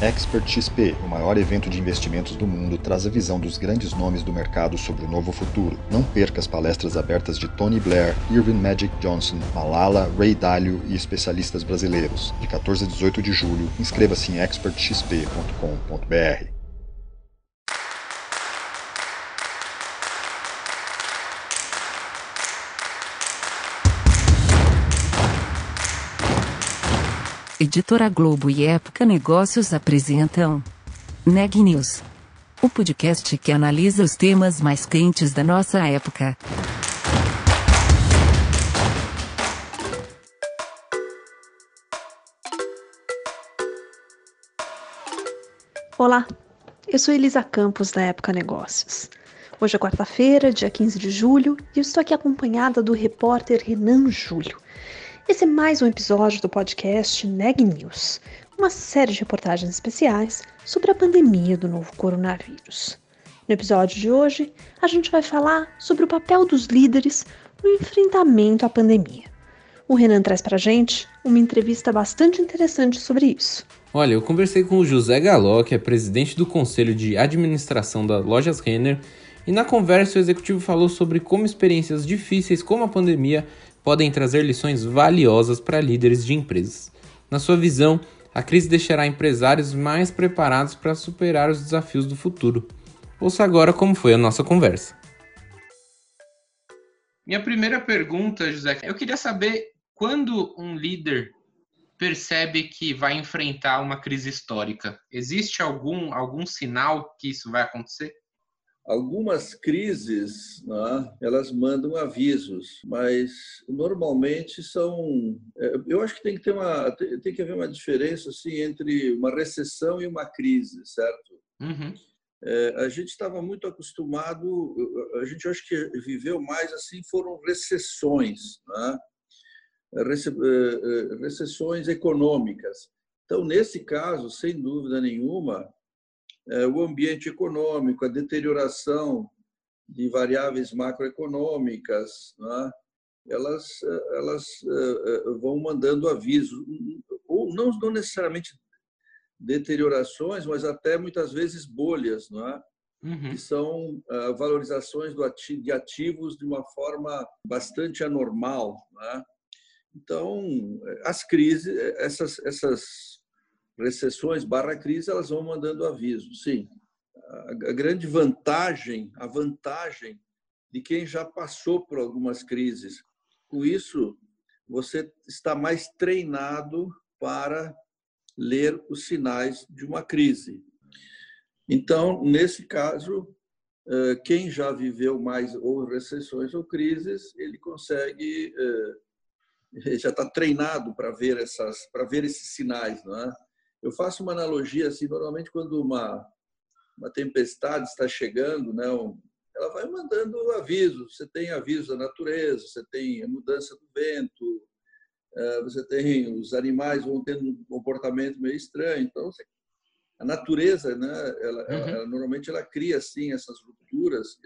Expert XP, o maior evento de investimentos do mundo, traz a visão dos grandes nomes do mercado sobre o novo futuro. Não perca as palestras abertas de Tony Blair, Irving Magic Johnson, Malala, Ray Dalio e especialistas brasileiros. De 14 a 18 de julho, inscreva-se em expertxp.com.br. Editora Globo e Época Negócios apresentam Neg News, o podcast que analisa os temas mais quentes da nossa época. Olá, eu sou Elisa Campos da Época Negócios. Hoje é quarta-feira, dia 15 de julho, e eu estou aqui acompanhada do repórter Renan Júlio. Esse é mais um episódio do podcast Neg News, uma série de reportagens especiais sobre a pandemia do novo coronavírus. No episódio de hoje, a gente vai falar sobre o papel dos líderes no enfrentamento à pandemia. O Renan traz pra gente uma entrevista bastante interessante sobre isso. Olha, eu conversei com o José Galó, que é presidente do Conselho de Administração da Lojas Renner, e na conversa o executivo falou sobre como experiências difíceis como a pandemia podem trazer lições valiosas para líderes de empresas. Na sua visão, a crise deixará empresários mais preparados para superar os desafios do futuro. Ouça agora como foi a nossa conversa. Minha primeira pergunta, José, eu queria saber quando um líder percebe que vai enfrentar uma crise histórica. Existe algum algum sinal que isso vai acontecer? Algumas crises, né, elas mandam avisos, mas normalmente são. É, eu acho que tem que ter uma tem que haver uma diferença assim entre uma recessão e uma crise, certo? Uhum. É, a gente estava muito acostumado, a gente acho que viveu mais assim foram recessões, né? É, recessões econômicas. Então, nesse caso, sem dúvida nenhuma, é, o ambiente econômico, a deterioração de variáveis macroeconômicas, né? elas, elas é, é, vão mandando aviso, ou não, não necessariamente deteriorações, mas até muitas vezes bolhas, não é? Uhum. que são valorizações de ativos de uma forma bastante anormal. Né? Então, as crises, essas, essas recessões barra crise, elas vão mandando aviso. Sim, a grande vantagem, a vantagem de quem já passou por algumas crises. Com isso, você está mais treinado para ler os sinais de uma crise. Então, nesse caso, eh, quem já viveu mais ou recessões ou crises, ele consegue eh, já está treinado para ver essas para ver esses sinais, não é? Eu faço uma analogia assim, normalmente quando uma uma tempestade está chegando, né, ela vai mandando avisos. Você tem avisos da natureza, você tem a mudança do vento, eh, você tem os animais vão tendo um comportamento meio estranho. Então, a natureza, né, ela, uhum. ela, ela, normalmente ela cria assim essas rupturas,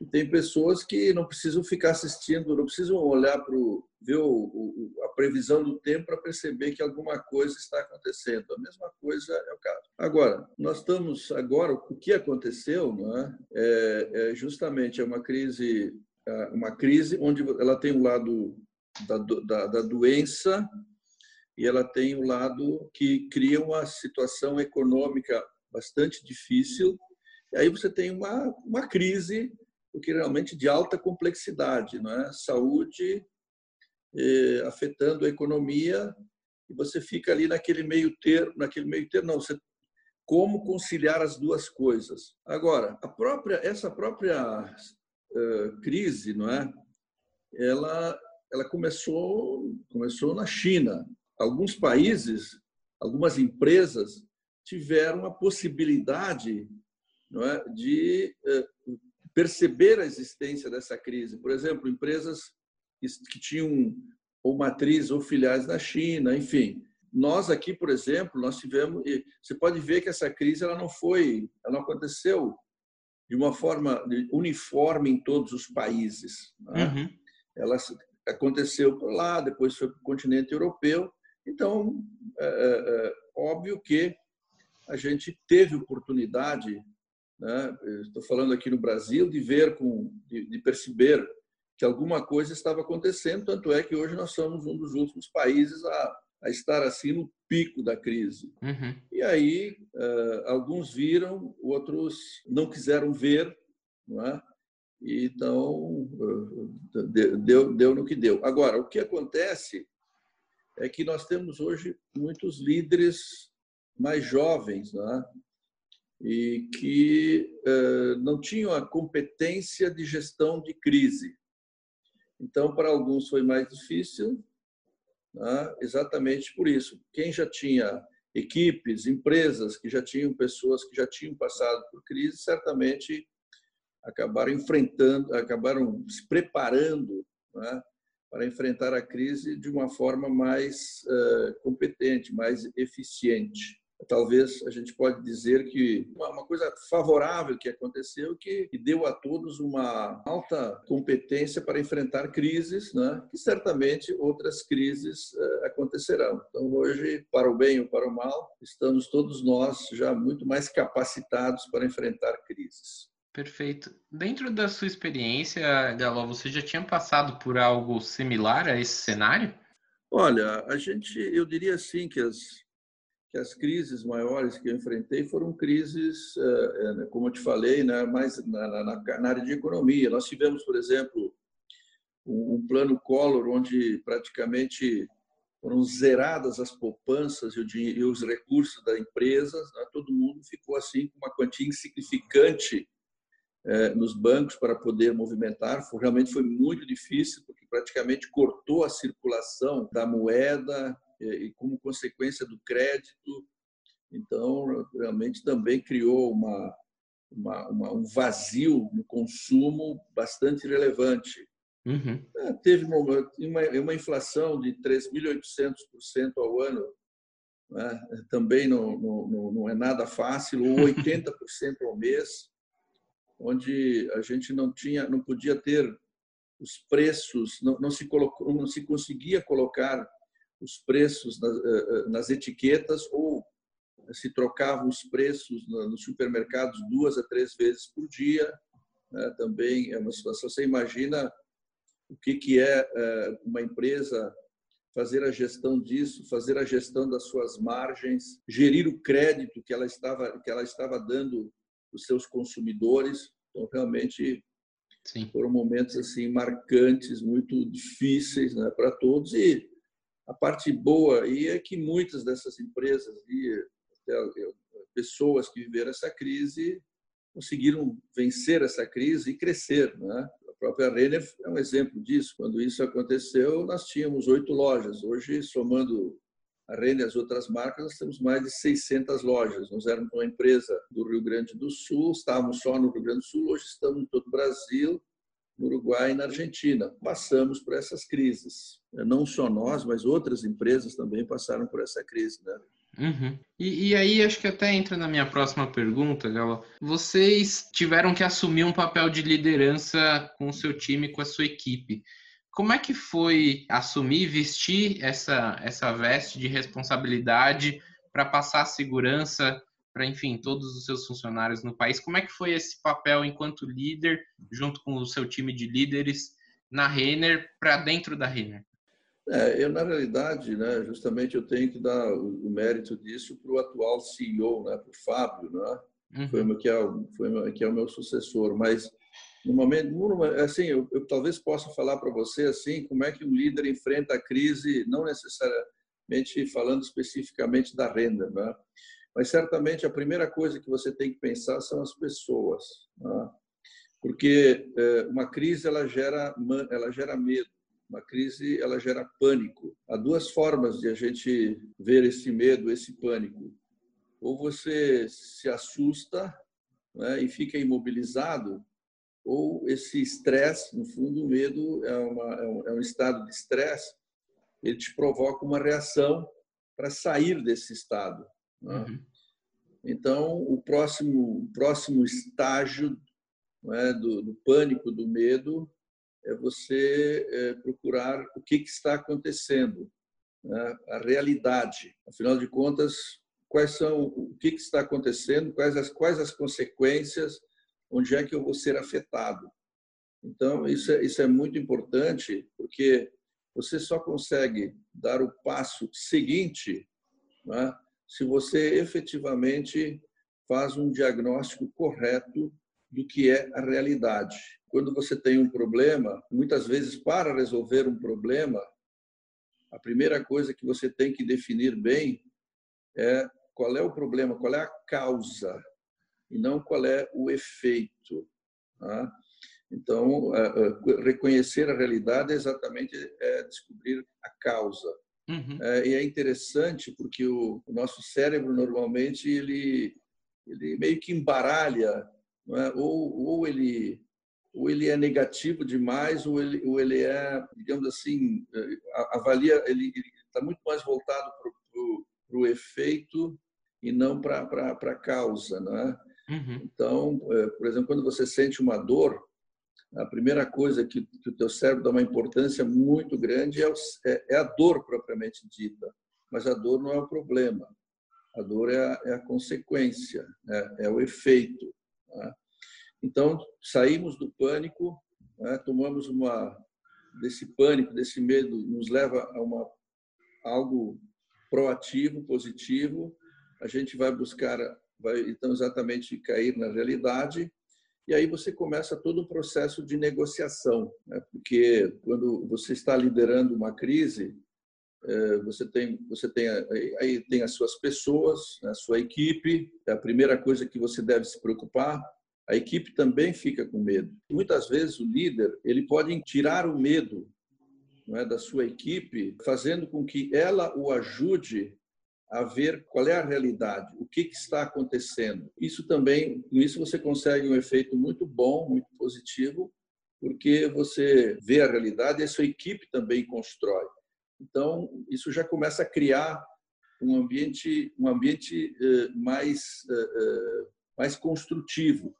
e tem pessoas que não precisam ficar assistindo, não precisam olhar para ver o, a previsão do tempo para perceber que alguma coisa está acontecendo. A mesma coisa é o caso. Agora, nós estamos agora o que aconteceu, não é? é, é justamente é uma crise, é, uma crise onde ela tem o lado da, da, da doença e ela tem o lado que cria uma situação econômica bastante difícil. E aí você tem uma, uma crise porque realmente de alta complexidade, não é? Saúde eh, afetando a economia e você fica ali naquele meio termo, naquele meio termo, não, você como conciliar as duas coisas. Agora, a própria essa própria uh, crise, não é? Ela ela começou começou na China. Alguns países, algumas empresas tiveram a possibilidade não é, de uh, perceber a existência dessa crise. Por exemplo, empresas que tinham ou matriz ou filiais na China, enfim. Nós aqui, por exemplo, nós tivemos, você pode ver que essa crise ela não foi, ela não aconteceu de uma forma uniforme em todos os países. Né? Uhum. Ela aconteceu por lá, depois foi para o continente europeu. Então, é, é, é óbvio que a gente teve oportunidade, né, estou falando aqui no Brasil, de ver, com, de, de perceber que alguma coisa estava acontecendo, tanto é que hoje nós somos um dos últimos países a, a estar assim no pico da crise. Uhum. E aí, uh, alguns viram, outros não quiseram ver, não é? então uh, deu, deu no que deu. Agora, o que acontece é que nós temos hoje muitos líderes mais jovens, é? e que uh, não tinham a competência de gestão de crise. Então, para alguns foi mais difícil, né? exatamente por isso. Quem já tinha equipes, empresas que já tinham pessoas que já tinham passado por crise, certamente acabaram enfrentando, acabaram se preparando né? para enfrentar a crise de uma forma mais uh, competente, mais eficiente talvez a gente pode dizer que uma coisa favorável que aconteceu que deu a todos uma alta competência para enfrentar crises, né? que certamente outras crises eh, acontecerão. Então hoje, para o bem ou para o mal, estamos todos nós já muito mais capacitados para enfrentar crises. Perfeito. Dentro da sua experiência, Galo, você já tinha passado por algo similar a esse cenário? Olha, a gente, eu diria assim que as que as crises maiores que eu enfrentei foram crises, eh, eh, como eu te falei, né, mais na, na, na área de economia. Nós tivemos, por exemplo, um, plano Collor onde praticamente foram zeradas as poupanças e, e os recursos da empresa, né? todo mundo ficou assim com uma quantia insignificante eh, nos bancos para poder movimentar. Foi, realmente foi muito difícil, porque praticamente cortou a circulação da moeda, e como consequência do crédito. Então, realmente também criou uma, uma, uma um vazio no consumo bastante relevante. Uhum. É, teve uma, uma, uma, inflação de 3.800% ao ano, né? também não, não, não é nada fácil, ou 80% ao mês, onde a gente não tinha, não podia ter os preços, não, não se colocou, não se conseguia colocar os preços nas, eh, eh, nas etiquetas ou se trocavam os preços nos supermercados duas a três vezes por dia. Né? Também é uma situação. Você imagina o que, que é eh, uma empresa fazer a gestão disso, fazer a gestão das suas margens, gerir o crédito que ela estava que ela estava dando os seus consumidores. Então realmente Sim. foram momentos assim marcantes, muito difíceis, né, para todos e a parte boa aí é que muitas dessas empresas e pessoas que viveram essa crise conseguiram vencer essa crise e crescer, né? A própria Renner é um exemplo disso. Quando isso aconteceu, nós tínhamos oito lojas. Hoje, somando a Renner e as outras marcas, nós temos mais de 600 lojas. Nós éramos uma empresa do Rio Grande do Sul, estávamos só no Rio Grande do Sul, hoje estamos em todo o Brasil no Uruguai e na Argentina. Passamos por essas crises. Não só nós, mas outras empresas também passaram por essa crise, né? Uhum. E, e, aí acho que até entra na minha próxima pergunta, Galo. Vocês tiveram que assumir um papel de liderança com o seu time, com a sua equipe. Como é que foi assumir, vestir essa, essa veste de responsabilidade para passar segurança para, enfim, todos os seus funcionários no país. Como é que foi esse papel enquanto líder, junto com o seu time de líderes, na Renner, para dentro da Renner? É, eu, na realidade, né, justamente eu tenho que dar o, o mérito disso para o atual CEO, né, para o Fábio, né? Uhum. Foi, que, é o, foi que é o meu sucessor. Mas, no momento, assim, eu, eu talvez possa falar para você assim, como é que um líder enfrenta a crise, não necessariamente falando especificamente da renda, né? Mas certamente a primeira coisa que você tem que pensar são as pessoas, né? porque é, uma crise ela gera ela gera medo, uma crise ela gera pânico. Há duas formas de a gente ver esse medo, esse pânico. Ou você se assusta né, e fica imobilizado, ou esse estresse, no fundo, o medo é, uma, é, um, é um estado de estresse, ele te provoca uma reação para sair desse estado. Né? Uhum. Então, o próximo, o próximo estágio é, do, do, pânico, do medo, é você é, procurar o que, que, está acontecendo, né? a realidade. Afinal de contas, quais são o que, que está acontecendo, quais as quais as consequências, onde é que eu vou ser afetado. Então isso é, isso é muito importante porque você só consegue dar o passo seguinte né, se você efetivamente faz um diagnóstico correto do que é a realidade. Quando você tem um problema, muitas vezes para resolver um problema, a primeira coisa que você tem que definir bem é qual é o problema, qual é a causa, e não qual é o efeito. Tá? Então, é, é, reconhecer a realidade é exatamente é descobrir a causa. Uhum. É, e é interessante porque o, o, nosso cérebro normalmente ele ele meio que embaralha, é? ou, ou ele ou ele é negativo demais, ou ele, ou ele é, digamos assim, é, avalia, ele está muito mais voltado para o efeito e não para a causa, não é? Uhum. Então, é, por exemplo, quando você sente uma dor, a primeira coisa que, que o teu cérebro dá uma importância muito grande é, o, é, é, a dor propriamente dita, mas a dor não é o problema. A dor é a, é a consequência, é, é, o efeito. Né? Então, saímos do pânico, né? tomamos uma desse pânico, desse medo, nos leva a uma algo proativo, positivo. A gente vai buscar, vai então exatamente cair na realidade e aí você começa todo um processo de negociação, né? porque quando você está liderando uma crise, é, você tem você tem aí tem as suas pessoas, a sua equipe, é a primeira coisa que você deve se preocupar. A equipe também fica com medo. Muitas vezes o líder ele pode tirar o medo é, da sua equipe, fazendo com que ela o ajude a ver qual é a realidade, o que, que, está acontecendo. Isso também, com isso você consegue um efeito muito bom, muito positivo, porque você vê a realidade e a sua equipe também constrói. Então, isso já começa a criar um ambiente, um ambiente eh, mais, eh, eh, mais construtivo.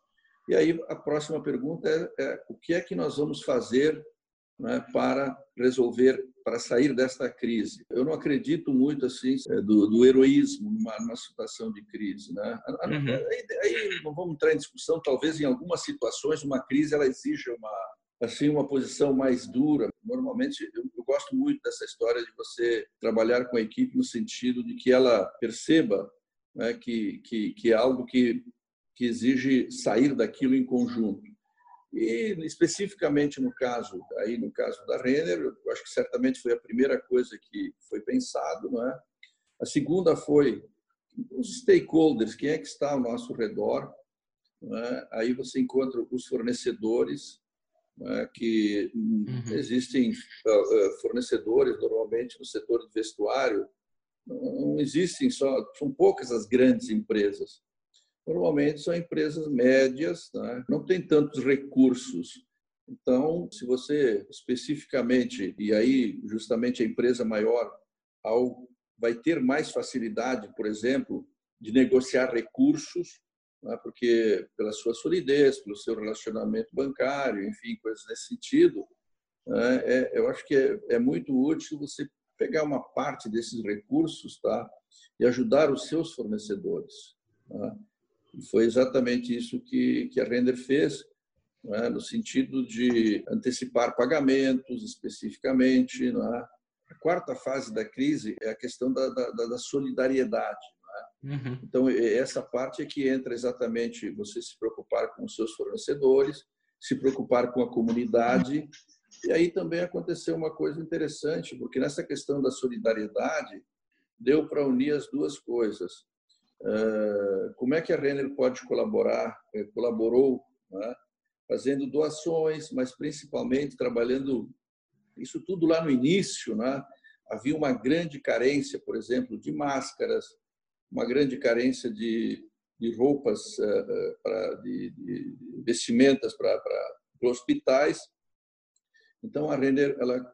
E aí a próxima pergunta é, é o que é que nós vamos fazer né, para resolver, para sair desta crise. Eu não acredito muito assim é, do, do heroísmo numa, numa, situação de crise. Né? Uhum. Aí, aí, não vamos entrar em discussão. Talvez em algumas situações uma crise ela exija uma assim uma posição mais dura. Normalmente eu, eu gosto muito dessa história de você trabalhar com a equipe no sentido de que ela perceba né, que, que, que é algo que que exige sair daquilo em conjunto. E especificamente no caso aí no caso da Renner, eu acho que certamente foi a primeira coisa que foi pensado, não é? A segunda foi os stakeholders, quem é que está ao nosso redor? É? Aí você encontra os fornecedores, é? que uhum. existem ah, ah, fornecedores normalmente no setor de vestuário, não existem só, são poucas as grandes empresas normalmente são empresas médias, né? não tem tantos recursos. Então, se você especificamente, e aí justamente a empresa maior ao, vai ter mais facilidade, por exemplo, de negociar recursos, né? porque pela sua solidez, pelo seu relacionamento bancário, enfim, coisas nesse sentido, né? é, eu acho que é, é muito útil você pegar uma parte desses recursos tá? e ajudar os seus fornecedores. Tá? E foi exatamente isso que, que a Render fez, é? no sentido de antecipar pagamentos especificamente. É? A quarta fase da crise é a questão da, da, da solidariedade. É? Uhum. Então, essa parte é que entra exatamente você se preocupar com os seus fornecedores, se preocupar com a comunidade. E aí também aconteceu uma coisa interessante, porque nessa questão da solidariedade, deu para unir as duas coisas como é que a Renner pode colaborar, eh, colaborou, né? fazendo doações, mas principalmente trabalhando isso tudo lá no início, né? havia uma grande carência, por exemplo, de máscaras, uma grande carência de, de roupas, uh, pra, de, de, vestimentas para hospitais. Então a Renner ela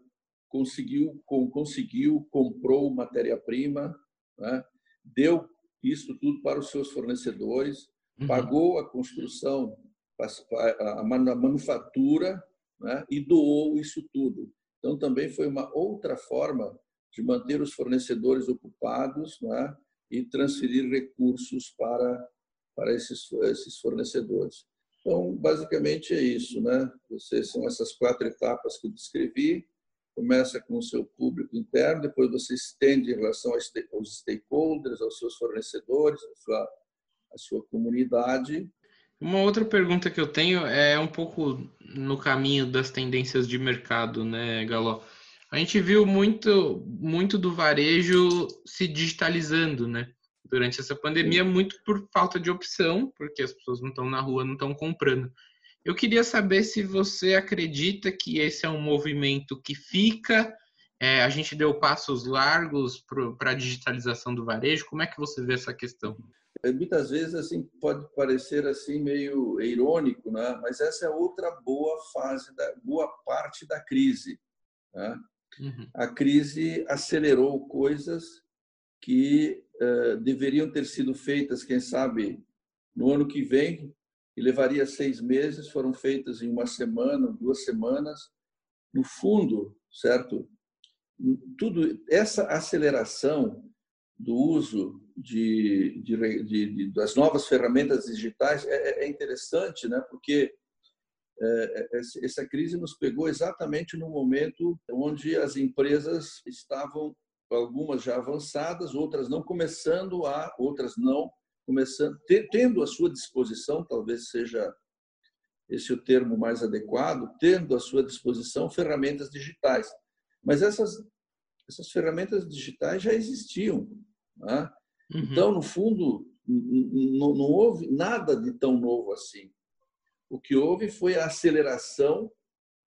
conseguiu conseguiu comprou matéria-prima, né? deu isso tudo para os seus fornecedores, uhum. pagou a construção, a manufatura né, e doou isso tudo. Então, também foi uma outra forma de manter os fornecedores ocupados, né, e transferir recursos para, para esses, esses fornecedores. Então, basicamente é isso, né? Você, são essas quatro etapas que eu descrevi. Começa com o seu público interno, depois você estende em relação aos stakeholders, aos seus fornecedores, à sua, à sua comunidade. Uma outra pergunta que eu tenho é um pouco no caminho das tendências de mercado, né, Galo? A gente viu muito, muito do varejo se digitalizando, né? Durante essa pandemia, muito por falta de opção, porque as pessoas não estão na rua, não estão comprando. Eu queria saber se você acredita que esse é um movimento que fica, é, a gente deu passos largos para a digitalização do varejo. Como é que você vê essa questão? É, muitas vezes assim pode parecer assim meio irônico, né? Mas essa é outra boa fase da boa parte da crise. Né? Uhum. A crise acelerou coisas que uh, deveriam ter sido feitas, quem sabe, no ano que vem, e levaria seis meses, foram feitas em uma semana, duas semanas. No fundo, certo? Tudo essa aceleração do uso de, de, de, das novas ferramentas digitais é, é interessante, né? Porque é, é, essa crise nos pegou exatamente no momento onde as empresas estavam, algumas já avançadas, outras não começando a, outras não começando, tendo à sua disposição, talvez seja esse o termo mais adequado, tendo à sua disposição ferramentas digitais. Mas essas, essas ferramentas digitais já existiam. Né? Uhum. Então, no fundo, não, não houve nada de tão novo assim. O que houve foi a aceleração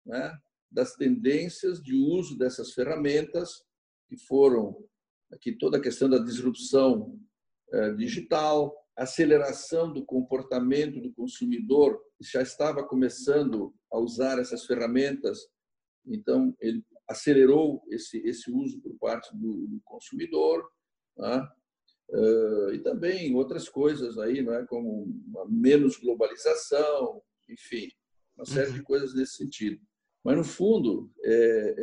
né, das tendências de uso dessas ferramentas, que foram aqui toda a questão da disrupção digital, aceleração do comportamento do consumidor, que já estava começando a usar essas ferramentas, então ele acelerou esse, esse uso por parte do, do consumidor. Né? Uh, e também outras coisas aí, não é? como menos globalização, enfim, uma série de uhum. coisas nesse sentido. Mas, no fundo, é,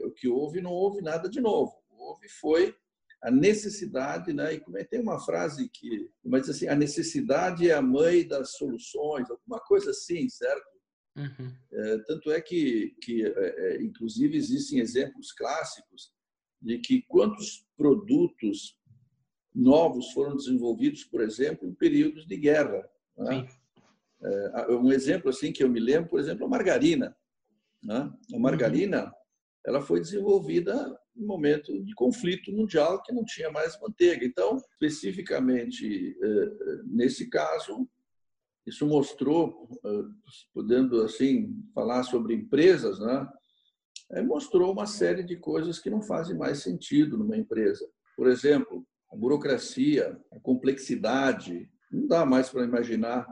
é, o que houve, não houve nada de novo. Houve foi a necessidade, né? e como é, tem uma frase que mas assim, a necessidade é a mãe das soluções, alguma coisa assim, certo? Uhum. É, tanto é que, que é, é inclusive, existem exemplos clássicos de que quantos produtos novos foram desenvolvidos, por exemplo, em períodos de guerra. Né? É, um exemplo assim que eu me lembro, por exemplo, a margarina. Né? A margarina ela foi desenvolvida em momento de conflito mundial que não tinha mais manteiga. Então, especificamente é, nesse caso, isso mostrou, é, podendo assim falar sobre empresas, né? mostrou uma série de coisas que não fazem mais sentido numa empresa. Por exemplo, a burocracia, a complexidade, não dá mais para imaginar.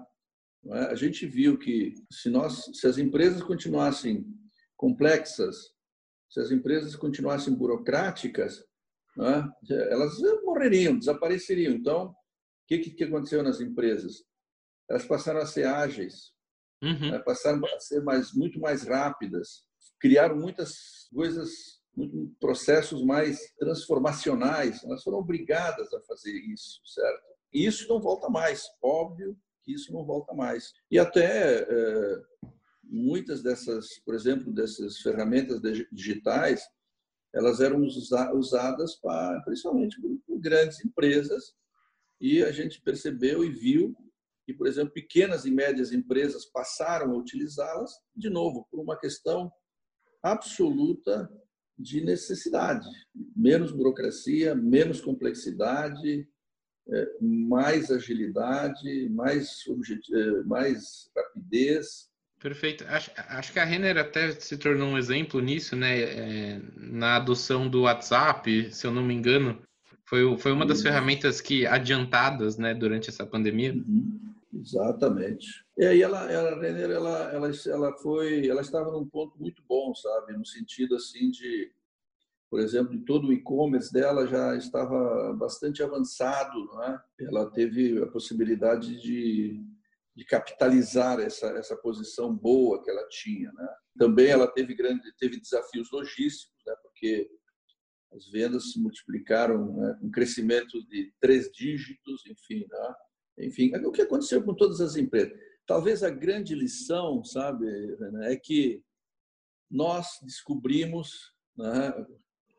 É? A gente viu que se nós, se as empresas continuassem complexas, se as empresas continuassem burocráticas, é? elas morreriam, desapareceriam. Então, o que, que aconteceu nas empresas? Elas passaram a ser ágeis, uhum. Né? passaram a ser mais, muito mais rápidas, criaram muitas coisas processos mais transformacionais. Elas foram obrigadas a fazer isso, certo? E isso não volta mais, óbvio que isso não volta mais. E até é, muitas dessas, por exemplo, dessas ferramentas digitais, elas eram usadas para, principalmente por grandes empresas, e a gente percebeu e viu que, por exemplo, pequenas e médias empresas passaram a utilizá-las, de novo, por uma questão absoluta de necessidade. Menos burocracia, menos complexidade, é, mais agilidade, mais, é, mais rapidez. Perfeito. Acho, acho que a Renner até se tornou um exemplo nisso, né? É, na adoção do WhatsApp, se eu não me engano, foi, foi uma das uhum. ferramentas que adiantadas, né, durante essa pandemia. Uhum. Exatamente. E aí ela, a Renner, ela, ela, ela foi, ela estava num ponto muito bom, sabe, no sentido assim de, por exemplo, de todo o e-commerce dela já estava bastante avançado, não é? Ela teve a possibilidade de, de capitalizar essa essa posição boa que ela tinha, né? Também ela teve grande, teve desafios logísticos, né? Porque as vendas se multiplicaram né, com crescimento de três dígitos, enfim, né? enfim, é o que aconteceu com todas as empresas. Talvez a grande lição, sabe, é que nós descobrimos, né,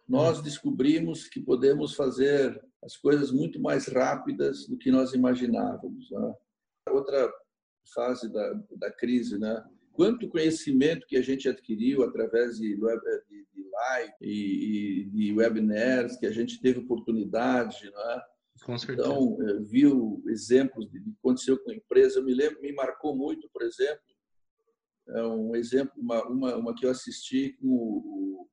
nós descobrimos que podemos fazer as coisas muito mais rápidas do que nós imaginávamos. Né? Outra fase da, da crise, né? Quanto conhecimento que a gente adquiriu através de, web, de, de live e, de webinars, que a gente teve oportunidade, né? Com certeza. Então, eh, viu exemplos de, de que aconteceu com a empresa. Eu me lembro, me marcou muito, por exemplo, é um exemplo, uma, uma, uma que eu assisti com o,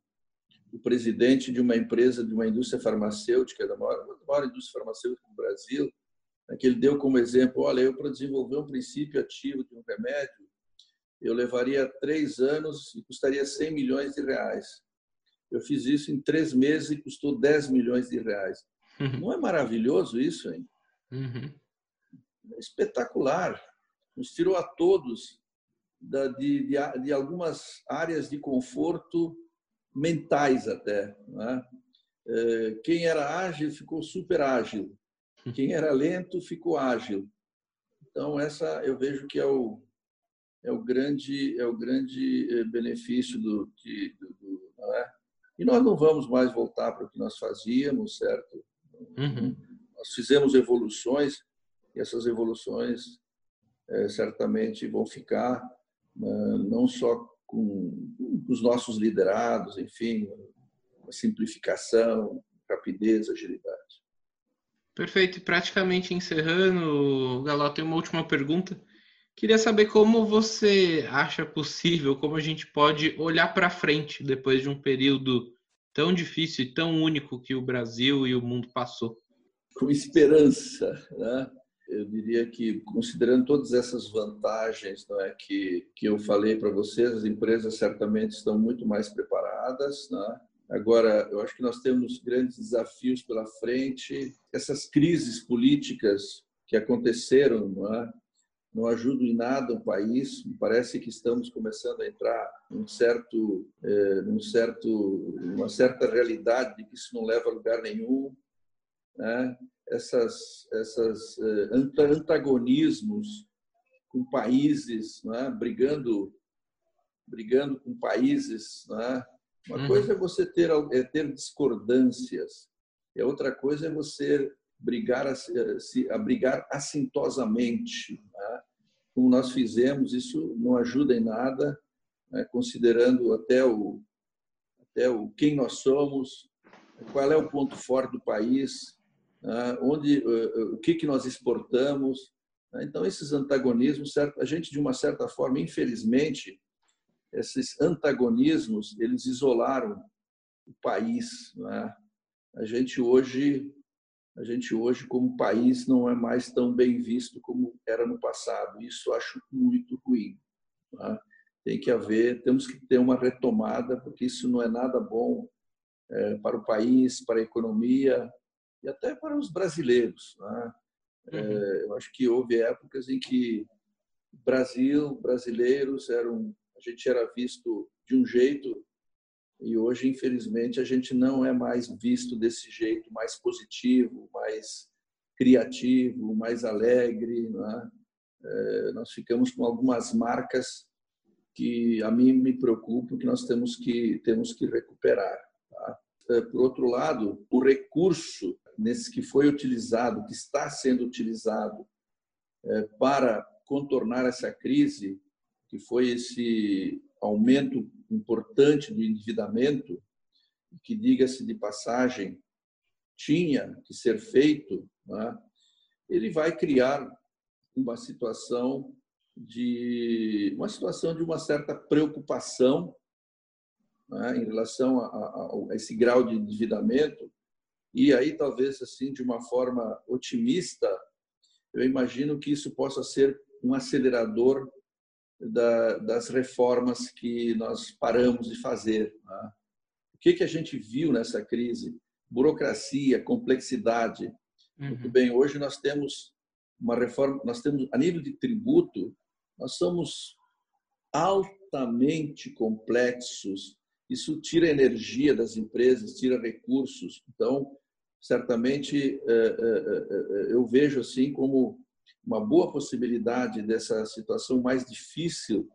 o, presidente de uma empresa, de uma indústria farmacêutica, da maior, da maior indústria farmacêutica do Brasil, que ele deu como exemplo, olha, eu para desenvolver um princípio ativo de um remédio, eu levaria três anos e custaria 100 milhões de reais. Eu fiz isso em três meses e custou 10 milhões de reais. Uhum. Não é maravilhoso isso, hein? Uhum. É espetacular. Nos tirou a todos da, de, de, de, algumas áreas de conforto mentais até. Né? Quem era ágil ficou super ágil. Quem era lento ficou ágil. Então essa eu vejo que é o é o grande é o grande eh, benefício do, de, do, do não é? E nós não vamos mais voltar para o que nós fazíamos, certo? Uhum. Nós fizemos evoluções e essas evoluções é, certamente vão ficar né, não só com, com os nossos liderados, enfim, simplificação, rapidez, agilidade. Perfeito. Praticamente encerrando, Galó, tem uma última pergunta. Queria saber como você acha possível, como a gente pode olhar para frente depois de um período tão difícil e tão único que o Brasil e o mundo passou. Com esperança, né? Eu diria que, considerando todas essas vantagens não é, que, que eu falei para vocês, as empresas certamente estão muito mais preparadas. Né? Agora, eu acho que nós temos grandes desafios pela frente. Essas crises políticas que aconteceram não, é? não ajudam em nada o país. Me parece que estamos começando a entrar num certo, é, num certo, uma certa realidade de que isso não leva a lugar nenhum. Né? Essas, essas é, antagonismos com países, é? brigando, brigando com países, é? Uma uhum. coisa é você ter, é ter discordâncias, e a outra coisa é você brigar, se, a brigar assintosamente. Né? Como nós fizemos, isso não ajuda em nada, né? considerando até o, até o quem nós somos, qual é o ponto forte do país, né? onde, eh, eh, o que, que nós exportamos. Né? Então, esses antagonismos, a gente, de uma certa forma, infelizmente, esses antagonismos eles isolaram o país. É? A gente hoje, a gente hoje como país não é mais tão bem visto como era no passado. Isso acho muito ruim. É? Tem que haver, temos que ter uma retomada porque isso não é nada bom é, para o país, para a economia e até para os brasileiros. É? É, uhum. eu acho que houve épocas em que Brasil, brasileiros eram a gente era visto de um jeito e hoje, infelizmente, a gente não é mais visto desse jeito, mais positivo, mais criativo, mais alegre. É? É, nós ficamos com algumas marcas que a mim me preocupam, que nós temos que temos que recuperar. Tá? É, por outro lado, o recurso nesse que foi utilizado, que está sendo utilizado é, para contornar essa crise, que foi esse aumento importante do endividamento, que, diga-se de passagem, tinha que ser feito, né? ele vai criar uma situação de uma situação de uma certa preocupação né? em relação a, a, a esse grau de endividamento e aí talvez assim de uma forma otimista eu imagino que isso possa ser um acelerador da, das reformas que nós paramos de fazer. Né? O que, que a gente viu nessa crise? Burocracia, complexidade. Uhum. Muito bem, hoje nós temos uma reforma, nós temos, a nível de tributo, nós somos altamente complexos isso tira energia das empresas, tira recursos. Então, certamente, eu vejo assim como uma boa possibilidade dessa situação mais difícil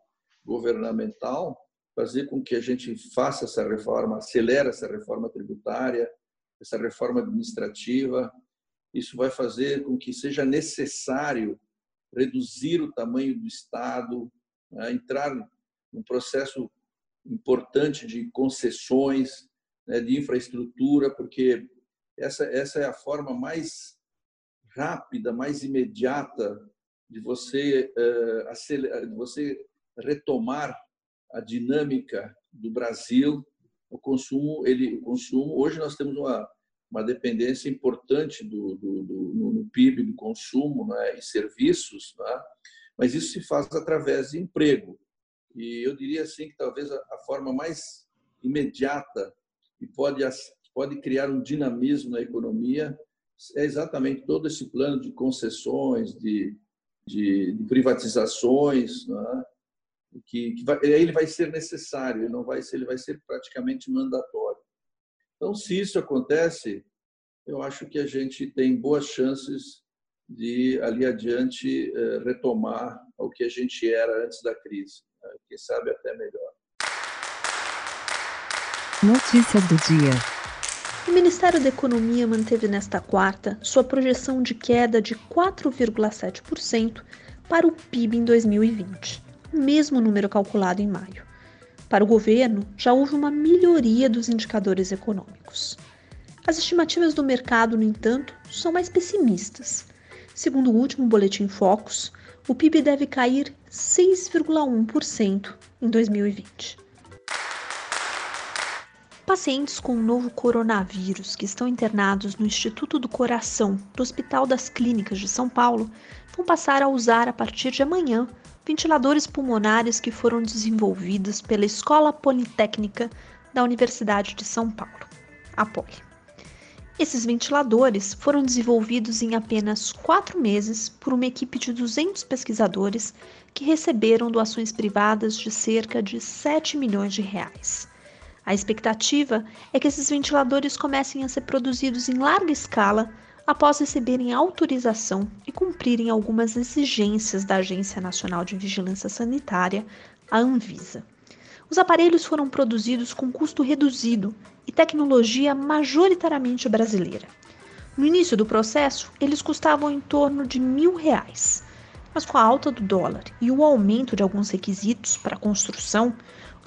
governamental fazer com que a gente faça essa reforma, acelere essa reforma tributária, essa reforma administrativa. Isso vai fazer com que seja necessário reduzir o tamanho do Estado, né, entrar num processo importante de concessões, né, de infraestrutura, porque essa, essa é a forma mais rápida, mais imediata de você, acelerar, de você retomar a dinâmica do Brasil, o consumo, ele, o consumo. Hoje nós temos uma, uma dependência importante do, do, do no PIB do consumo né, e serviços, né? mas isso se faz através de emprego. E eu diria assim que talvez a, a forma mais imediata e pode pode criar um dinamismo na economia é exatamente todo esse plano de concessões, de, de, de privatizações, né? que, que vai, ele vai ser necessário, ele não vai ser, ele vai ser praticamente mandatório. Então, se isso acontece, eu acho que a gente tem boas chances de ali adiante eh, retomar o que a gente era antes da crise, né? quem sabe até melhor. Notícia do dia. O Ministério da Economia manteve nesta quarta sua projeção de queda de 4,7% para o PIB em 2020 mesmo número calculado em maio. Para o governo, já houve uma melhoria dos indicadores econômicos. As estimativas do mercado, no entanto, são mais pessimistas. Segundo o último boletim Focus, o PIB deve cair 6,1% em 2020. Pacientes com o novo coronavírus que estão internados no Instituto do Coração do Hospital das Clínicas de São Paulo vão passar a usar a partir de amanhã ventiladores pulmonares que foram desenvolvidos pela Escola Politécnica da Universidade de São Paulo, a Poli. Esses ventiladores foram desenvolvidos em apenas quatro meses por uma equipe de 200 pesquisadores que receberam doações privadas de cerca de 7 milhões de reais. A expectativa é que esses ventiladores comecem a ser produzidos em larga escala após receberem autorização e cumprirem algumas exigências da Agência Nacional de Vigilância Sanitária, a Anvisa. Os aparelhos foram produzidos com custo reduzido e tecnologia majoritariamente brasileira. No início do processo, eles custavam em torno de mil reais, mas com a alta do dólar e o aumento de alguns requisitos para a construção,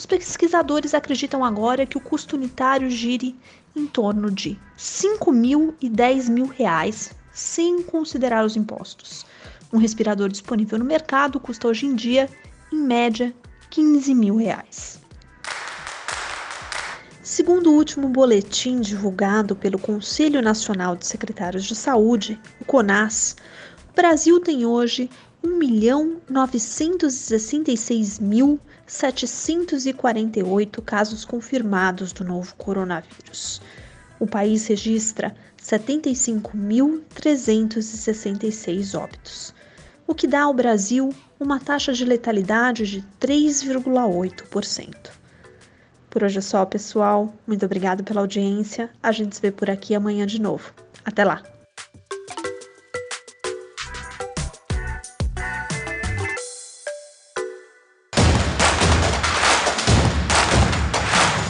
os pesquisadores acreditam agora que o custo unitário gire em torno de 5 mil e 10 mil reais, sem considerar os impostos. Um respirador disponível no mercado custa hoje em dia, em média, 15 mil reais. Segundo o último boletim divulgado pelo Conselho Nacional de Secretários de Saúde, o CONAS, o Brasil tem hoje 1.966.748 casos confirmados do novo coronavírus. O país registra 75.366 óbitos, o que dá ao Brasil uma taxa de letalidade de 3,8%. Por hoje é só, pessoal. Muito obrigado pela audiência. A gente se vê por aqui amanhã de novo. Até lá!